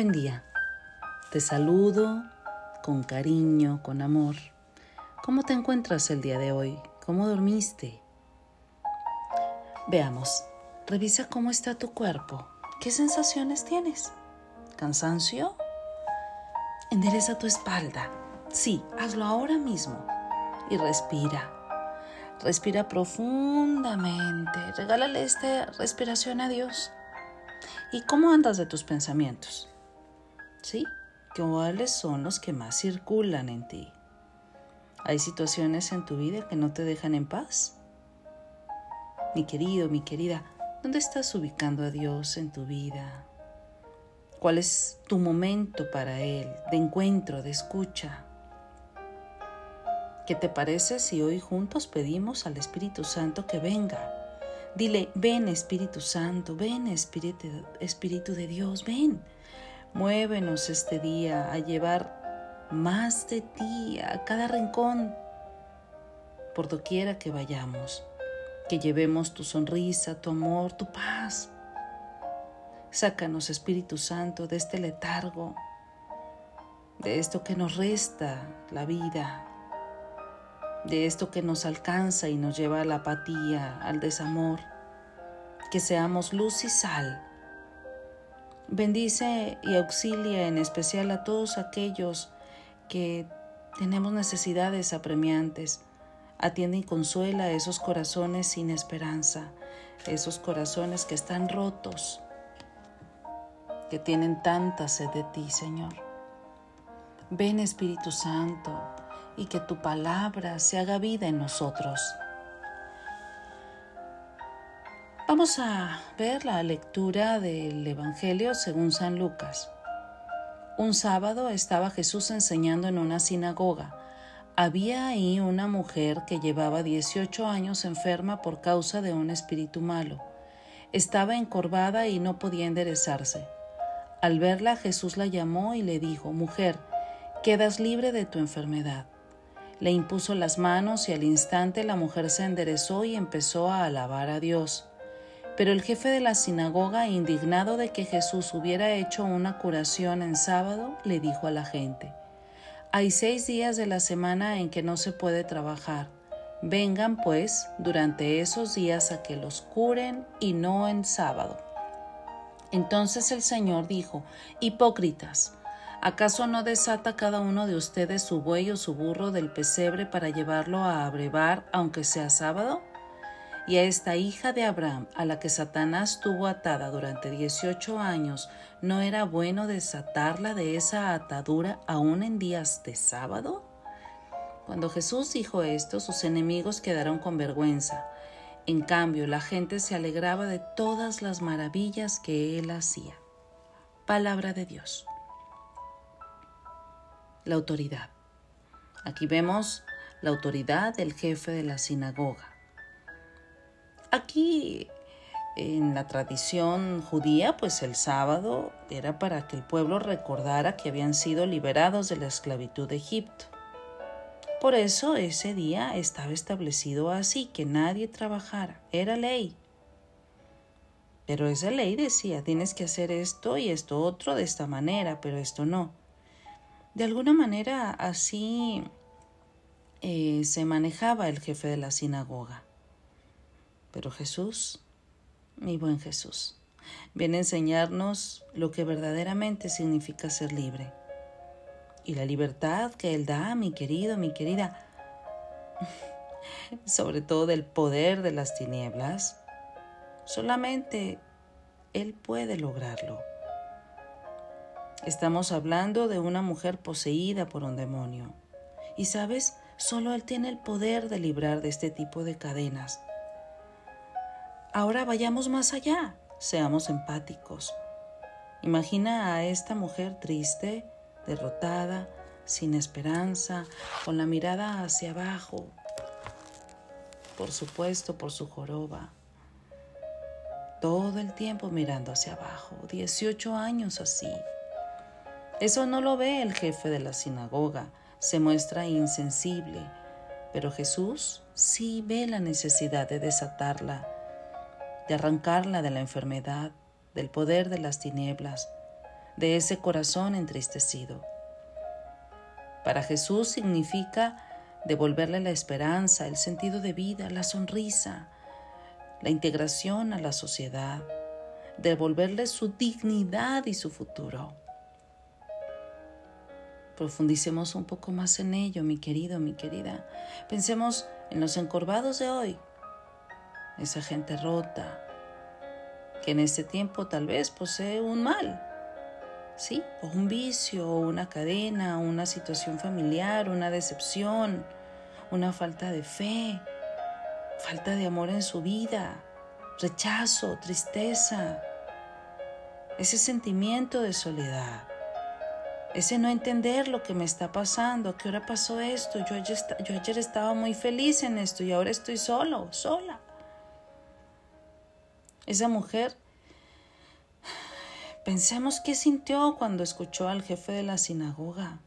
buen día. Te saludo con cariño, con amor. ¿Cómo te encuentras el día de hoy? ¿Cómo dormiste? Veamos, revisa cómo está tu cuerpo. ¿Qué sensaciones tienes? ¿Cansancio? Endereza tu espalda. Sí, hazlo ahora mismo. Y respira. Respira profundamente. Regálale esta respiración a Dios. ¿Y cómo andas de tus pensamientos? ¿Sí? ¿Cuáles son los que más circulan en ti? ¿Hay situaciones en tu vida que no te dejan en paz? Mi querido, mi querida, ¿dónde estás ubicando a Dios en tu vida? ¿Cuál es tu momento para Él de encuentro, de escucha? ¿Qué te parece si hoy juntos pedimos al Espíritu Santo que venga? Dile, ven Espíritu Santo, ven Espíritu, Espíritu de Dios, ven. Muévenos este día a llevar más de ti a cada rincón, por doquiera que vayamos. Que llevemos tu sonrisa, tu amor, tu paz. Sácanos, Espíritu Santo, de este letargo, de esto que nos resta la vida, de esto que nos alcanza y nos lleva a la apatía, al desamor, que seamos luz y sal. Bendice y auxilia en especial a todos aquellos que tenemos necesidades apremiantes. Atiende y consuela a esos corazones sin esperanza, esos corazones que están rotos, que tienen tanta sed de ti, Señor. Ven Espíritu Santo, y que tu palabra se haga vida en nosotros. Vamos a ver la lectura del Evangelio según San Lucas. Un sábado estaba Jesús enseñando en una sinagoga. Había ahí una mujer que llevaba 18 años enferma por causa de un espíritu malo. Estaba encorvada y no podía enderezarse. Al verla Jesús la llamó y le dijo, Mujer, quedas libre de tu enfermedad. Le impuso las manos y al instante la mujer se enderezó y empezó a alabar a Dios. Pero el jefe de la sinagoga, indignado de que Jesús hubiera hecho una curación en sábado, le dijo a la gente, Hay seis días de la semana en que no se puede trabajar. Vengan, pues, durante esos días a que los curen y no en sábado. Entonces el Señor dijo, Hipócritas, ¿Acaso no desata cada uno de ustedes su buey o su burro del pesebre para llevarlo a abrevar, aunque sea sábado? Y a esta hija de Abraham, a la que Satanás tuvo atada durante dieciocho años, ¿no era bueno desatarla de esa atadura aún en días de sábado? Cuando Jesús dijo esto, sus enemigos quedaron con vergüenza. En cambio, la gente se alegraba de todas las maravillas que él hacía. Palabra de Dios la autoridad. Aquí vemos la autoridad del jefe de la sinagoga. Aquí en la tradición judía, pues el sábado era para que el pueblo recordara que habían sido liberados de la esclavitud de Egipto. Por eso ese día estaba establecido así, que nadie trabajara, era ley. Pero esa ley decía, tienes que hacer esto y esto otro de esta manera, pero esto no. De alguna manera así eh, se manejaba el jefe de la sinagoga. Pero Jesús, mi buen Jesús, viene a enseñarnos lo que verdaderamente significa ser libre. Y la libertad que Él da, mi querido, mi querida, sobre todo del poder de las tinieblas, solamente Él puede lograrlo. Estamos hablando de una mujer poseída por un demonio. Y sabes, solo Él tiene el poder de librar de este tipo de cadenas. Ahora vayamos más allá, seamos empáticos. Imagina a esta mujer triste, derrotada, sin esperanza, con la mirada hacia abajo, por supuesto por su joroba. Todo el tiempo mirando hacia abajo, 18 años así. Eso no lo ve el jefe de la sinagoga, se muestra insensible, pero Jesús sí ve la necesidad de desatarla, de arrancarla de la enfermedad, del poder de las tinieblas, de ese corazón entristecido. Para Jesús significa devolverle la esperanza, el sentido de vida, la sonrisa, la integración a la sociedad, devolverle su dignidad y su futuro. Profundicemos un poco más en ello, mi querido, mi querida. Pensemos en los encorvados de hoy, esa gente rota, que en este tiempo tal vez posee un mal, ¿sí? O un vicio, o una cadena, una situación familiar, una decepción, una falta de fe, falta de amor en su vida, rechazo, tristeza, ese sentimiento de soledad, ese no entender lo que me está pasando, qué hora pasó esto, yo ayer, yo ayer estaba muy feliz en esto y ahora estoy solo, sola. Esa mujer, pensemos qué sintió cuando escuchó al jefe de la sinagoga.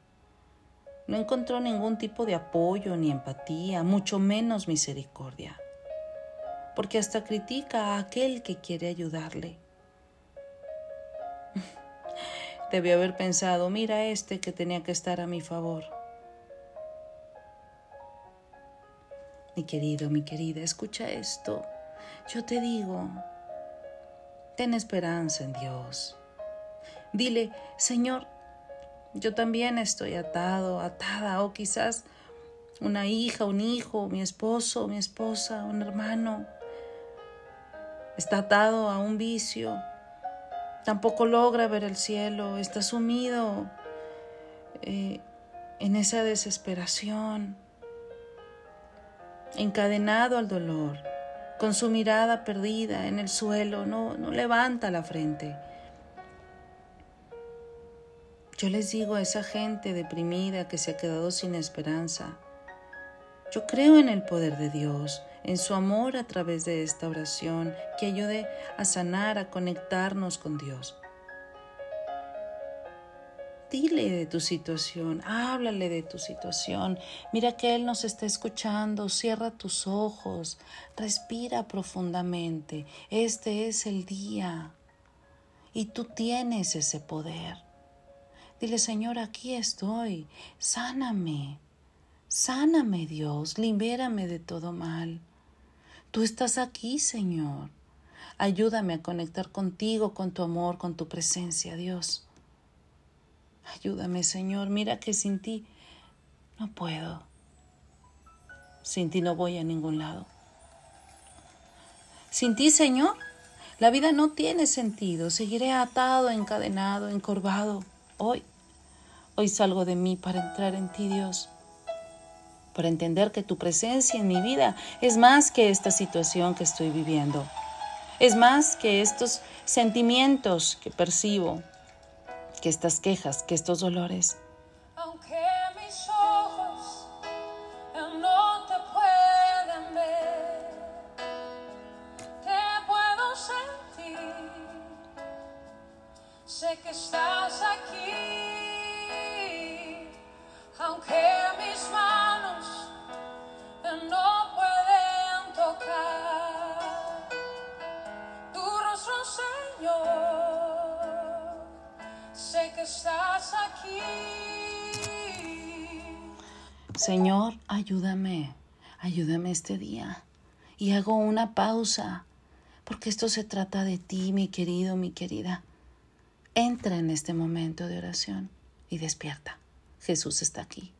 No encontró ningún tipo de apoyo ni empatía, mucho menos misericordia, porque hasta critica a aquel que quiere ayudarle. Debió haber pensado, mira este que tenía que estar a mi favor. Mi querido, mi querida, escucha esto. Yo te digo, ten esperanza en Dios. Dile, Señor, yo también estoy atado, atada, o quizás una hija, un hijo, mi esposo, mi esposa, un hermano, está atado a un vicio, tampoco logra ver el cielo, está sumido eh, en esa desesperación, encadenado al dolor, con su mirada perdida en el suelo, no, no levanta la frente. Yo les digo a esa gente deprimida que se ha quedado sin esperanza, yo creo en el poder de Dios, en su amor a través de esta oración que ayude a sanar, a conectarnos con Dios. Dile de tu situación, háblale de tu situación. Mira que Él nos está escuchando, cierra tus ojos, respira profundamente. Este es el día y tú tienes ese poder. Dile, Señor, aquí estoy, sáname, sáname Dios, libérame de todo mal. Tú estás aquí, Señor. Ayúdame a conectar contigo, con tu amor, con tu presencia, Dios. Ayúdame, Señor. Mira que sin ti no puedo. Sin ti no voy a ningún lado. Sin ti, Señor, la vida no tiene sentido. Seguiré atado, encadenado, encorvado. Hoy, hoy salgo de mí para entrar en ti, Dios por entender que tu presencia en mi vida es más que esta situación que estoy viviendo. Es más que estos sentimientos que percibo, que estas quejas, que estos dolores. Señor, ayúdame, ayúdame este día. Y hago una pausa, porque esto se trata de ti, mi querido, mi querida. Entra en este momento de oración y despierta. Jesús está aquí.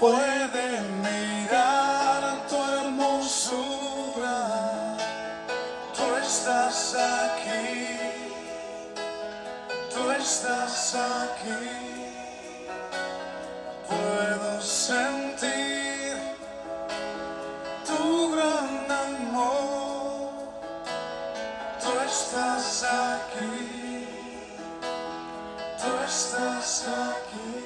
puede mirar tu hermosura. Tú estás aquí, tú estás aquí. Puedo sentir tu gran amor. Tú estás aquí, tú estás aquí.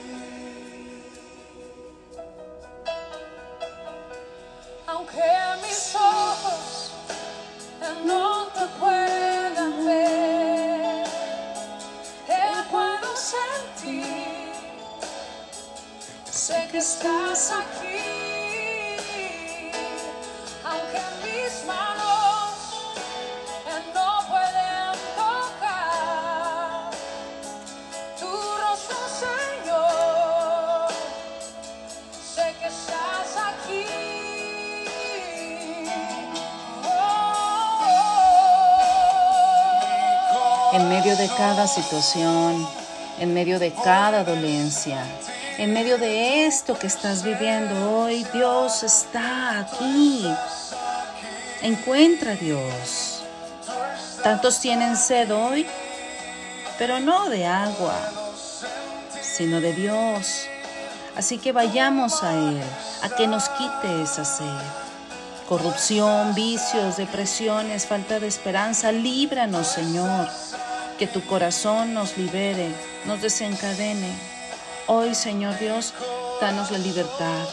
En medio de cada situación, en medio de cada dolencia, en medio de esto que estás viviendo hoy, Dios está aquí. Encuentra a Dios. Tantos tienen sed hoy, pero no de agua, sino de Dios. Así que vayamos a Él, a que nos quite esa sed. Corrupción, vicios, depresiones, falta de esperanza, líbranos, Señor. Que tu corazón nos libere, nos desencadene. Hoy, Señor Dios, danos la libertad.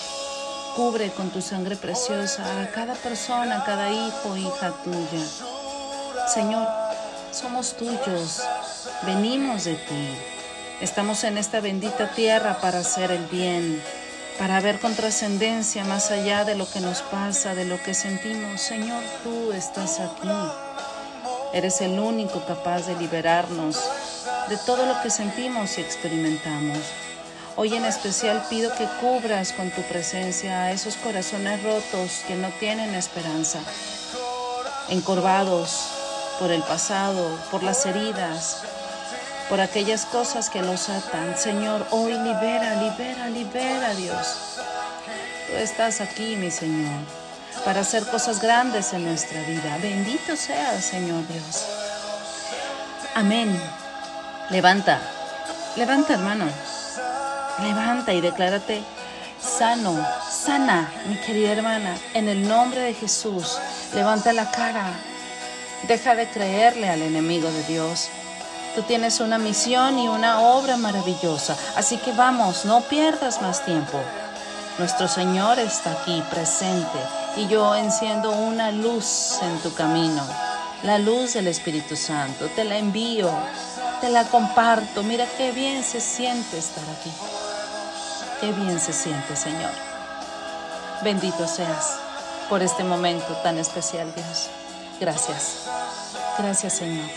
Cubre con tu sangre preciosa a cada persona, a cada hijo, hija tuya. Señor, somos tuyos, venimos de ti. Estamos en esta bendita tierra para hacer el bien, para ver con trascendencia más allá de lo que nos pasa, de lo que sentimos. Señor, tú estás aquí. Eres el único capaz de liberarnos de todo lo que sentimos y experimentamos. Hoy en especial pido que cubras con tu presencia a esos corazones rotos que no tienen esperanza, encorvados por el pasado, por las heridas, por aquellas cosas que los atan. Señor, hoy libera, libera, libera, Dios. Tú estás aquí, mi Señor, para hacer cosas grandes en nuestra vida. Bendito seas, Señor Dios. Amén. Levanta, levanta, hermano. Levanta y declárate sano, sana, mi querida hermana, en el nombre de Jesús. Levanta la cara. Deja de creerle al enemigo de Dios. Tú tienes una misión y una obra maravillosa, así que vamos, no pierdas más tiempo. Nuestro Señor está aquí presente y yo enciendo una luz en tu camino, la luz del Espíritu Santo. Te la envío, te la comparto. Mira qué bien se siente estar aquí. Qué bien se siente, Señor. Bendito seas por este momento tan especial, Dios. Gracias. Gracias, Señor.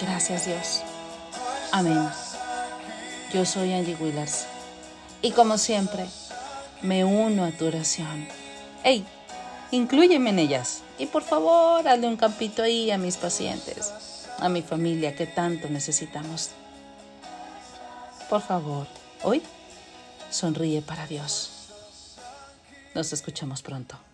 Gracias, Dios. Amén. Yo soy Angie Willers. Y como siempre, me uno a tu oración. ¡Ey! Inclúyeme en ellas. Y por favor, hazle un campito ahí a mis pacientes, a mi familia que tanto necesitamos. Por favor, hoy sonríe para Dios. Nos escuchamos pronto.